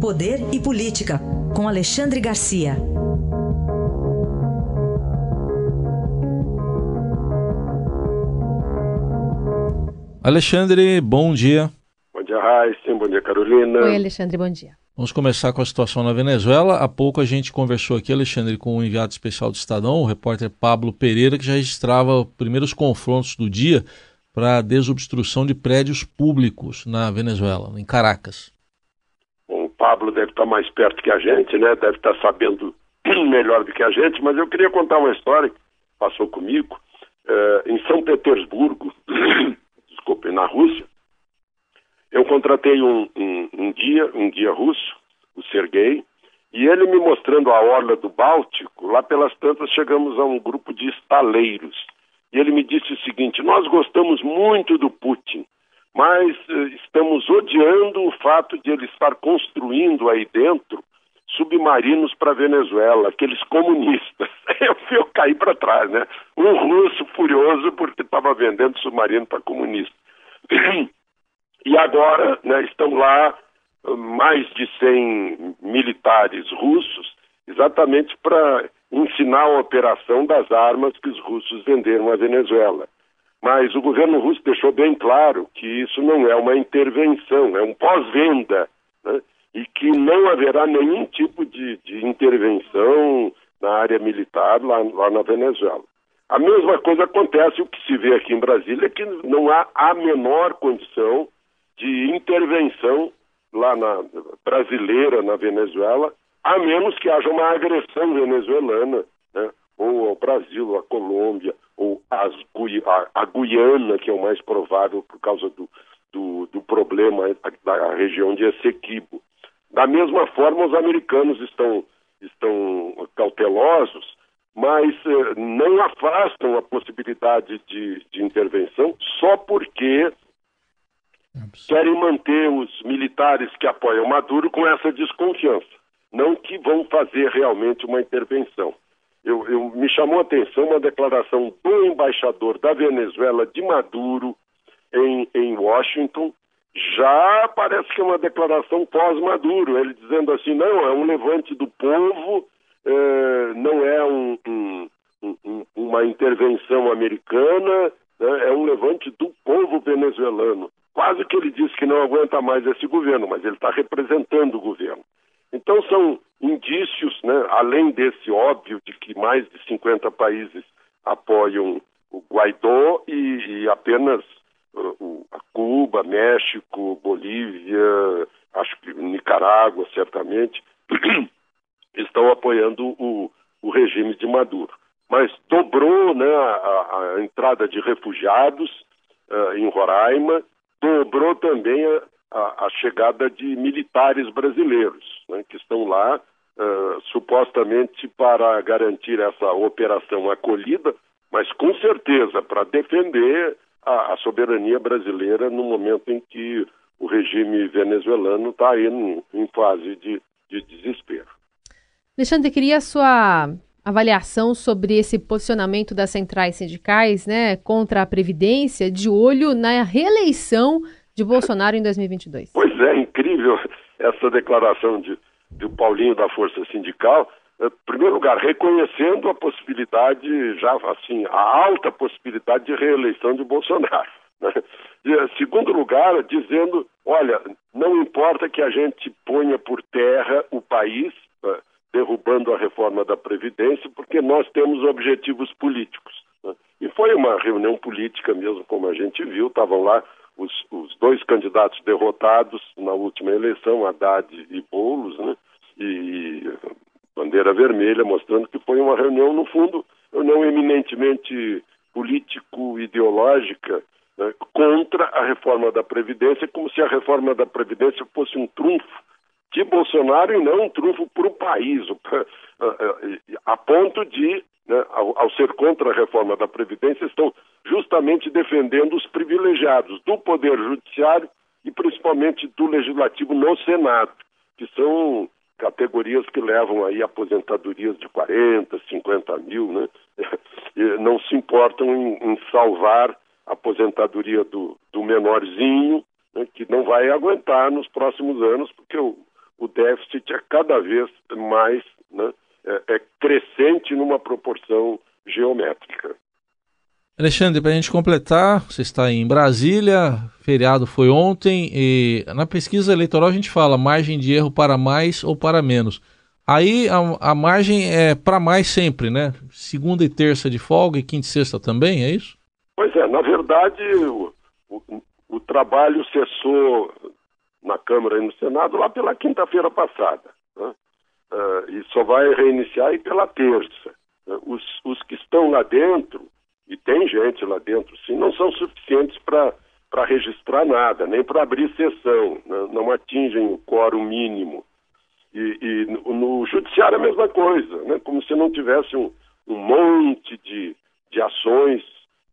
Poder e Política, com Alexandre Garcia. Alexandre, bom dia. Bom dia, Raíssa. Bom dia, Carolina. Oi, Alexandre, bom dia. Vamos começar com a situação na Venezuela. Há pouco a gente conversou aqui, Alexandre, com o enviado especial do Estadão, o repórter Pablo Pereira, que já registrava os primeiros confrontos do dia para a desobstrução de prédios públicos na Venezuela, em Caracas. Pablo deve estar mais perto que a gente, né? Deve estar sabendo melhor do que a gente, mas eu queria contar uma história que passou comigo. É, em São Petersburgo, desculpe, na Rússia, eu contratei um, um, um guia, um guia russo, o Sergei, e ele me mostrando a orla do Báltico, lá pelas tantas chegamos a um grupo de estaleiros. E ele me disse o seguinte: Nós gostamos muito do Putin, mas uh, estamos odiando o fato de ele estar construindo aí dentro submarinos para Venezuela, aqueles comunistas. Eu, eu caí para trás, né? Um russo furioso porque estava vendendo submarino para comunista. E agora né, estão lá uh, mais de 100 militares russos, exatamente para ensinar a operação das armas que os russos venderam à Venezuela. Mas o governo russo deixou bem claro que isso não é uma intervenção, é um pós-venda, né? e que não haverá nenhum tipo de, de intervenção na área militar lá, lá, na Venezuela. A mesma coisa acontece, o que se vê aqui em Brasília, é que não há a menor condição de intervenção lá na brasileira na Venezuela, a menos que haja uma agressão venezuelana, né? ou ao Brasil, à Colômbia, a, a, Guiana, que é o mais provável por causa do, do, do problema da região de Essequibo. Da mesma forma, os americanos estão, estão cautelosos, mas eh, não afastam a possibilidade de, de intervenção só porque querem manter os militares que apoiam Maduro com essa desconfiança, não que vão fazer realmente uma intervenção. Eu, eu, me chamou a atenção uma declaração do embaixador da Venezuela de Maduro em, em Washington, já parece que é uma declaração pós-Maduro, ele dizendo assim, não, é um levante do povo, eh, não é um, um, um, uma intervenção americana, né, é um levante do povo venezuelano. Quase que ele disse que não aguenta mais esse governo, mas ele está representando o governo. Então são indícios, né, além desse óbvio de que mais de 50 países apoiam o Guaidó e, e apenas uh, Cuba, México, Bolívia, acho que Nicarágua, certamente, estão apoiando o, o regime de Maduro. Mas dobrou né, a, a entrada de refugiados uh, em Roraima dobrou também a, a, a chegada de militares brasileiros, né, que estão lá uh, supostamente para garantir essa operação acolhida, mas com certeza para defender a, a, soberania brasileira no momento em que o regime venezuelano está em, em fase de, de desespero. Alexandre, queria a sua avaliação sobre esse posicionamento das centrais sindicais né, contra a Previdência, de olho na reeleição de Bolsonaro em 2022. Pois é, incrível essa declaração de, do Paulinho da Força Sindical. Em primeiro lugar, reconhecendo a possibilidade, já assim, a alta possibilidade de reeleição de Bolsonaro. Né? E, segundo lugar, dizendo: olha, não importa que a gente ponha por terra o país, derrubando a reforma da Previdência, porque nós temos objetivos políticos. Né? E foi uma reunião política mesmo, como a gente viu, estavam lá os, os, dois candidatos derrotados na última eleição, Haddad e Boulos, né? e bandeira vermelha, mostrando que foi uma reunião, no fundo, não eminentemente político-ideológica, né? contra a reforma da Previdência, como se a reforma da Previdência fosse um trunfo de Bolsonaro e não um trunfo para o país, a ponto de, né, ao, ao, ser contra a reforma da Previdência, estão justamente defendendo os privilegiados do Poder Judiciário e principalmente do Legislativo no Senado, que são categorias que levam aí aposentadorias de 40, 50 mil, né? não se importam em, em salvar a aposentadoria do, do menorzinho, né, que não vai aguentar nos próximos anos, porque o, o déficit é cada vez mais né, é, é crescente numa proporção geométrica. Alexandre, para a gente completar, você está em Brasília, feriado foi ontem, e na pesquisa eleitoral a gente fala margem de erro para mais ou para menos. Aí a, a margem é para mais sempre, né? Segunda e terça de folga e quinta e sexta também, é isso? Pois é, na verdade o, o, o trabalho cessou na Câmara e no Senado lá pela quinta-feira passada. Né? Uh, e só vai reiniciar aí pela terça. Uh, os, os que estão lá dentro, e tem gente lá dentro, sim, não são suficientes para registrar nada, nem para abrir sessão, né? não atingem o quórum mínimo. E, e no, no, judiciário é a mesma coisa, né? como se não tivesse um, um monte de, de ações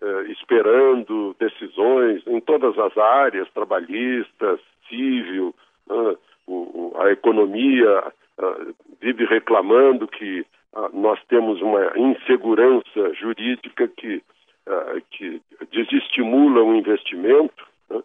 eh, esperando decisões em todas as áreas, trabalhistas, civil, né? O, a economia uh, vive reclamando que uh, nós temos uma insegurança jurídica que, uh, que desestimula o investimento. Né?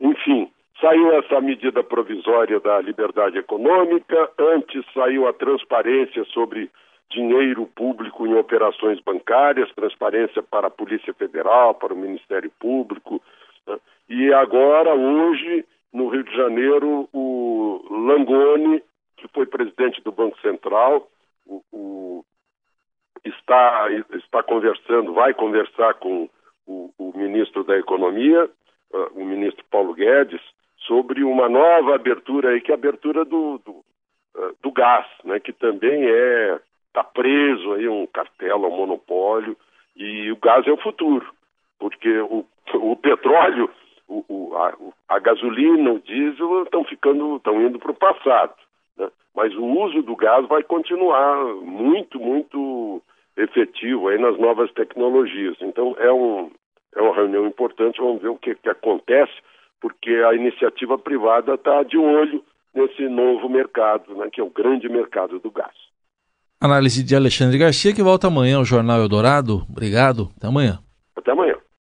enfim, Saiu essa medida provisória da liberdade econômica, antes saiu a transparência sobre dinheiro público em operações bancárias, transparência para a Polícia Federal, para o Ministério Público. Né? E agora, hoje, no Rio de Janeiro, o Langoni, que foi presidente do Banco Central, o, o, está, está conversando, vai conversar com o, o ministro da Economia, uh, o ministro Paulo Guedes, sobre uma nova abertura aí, que é a abertura do, do, eh, do gás, né, que também é está preso aí um cartel, um monopólio, e o gás é o futuro, porque o, o petróleo, o, o, a, a, gasolina, o diesel estão ficando, estão indo para o passado, né? mas o uso do gás vai continuar muito, muito efetivo aí nas novas tecnologias. Então é um é uma reunião importante, vamos ver o que, que acontece porque a iniciativa privada está de olho nesse novo mercado, né, que é o grande mercado do gás. Análise de Alexandre Garcia, que volta amanhã ao Jornal Eldorado. Obrigado, até amanhã. Até amanhã.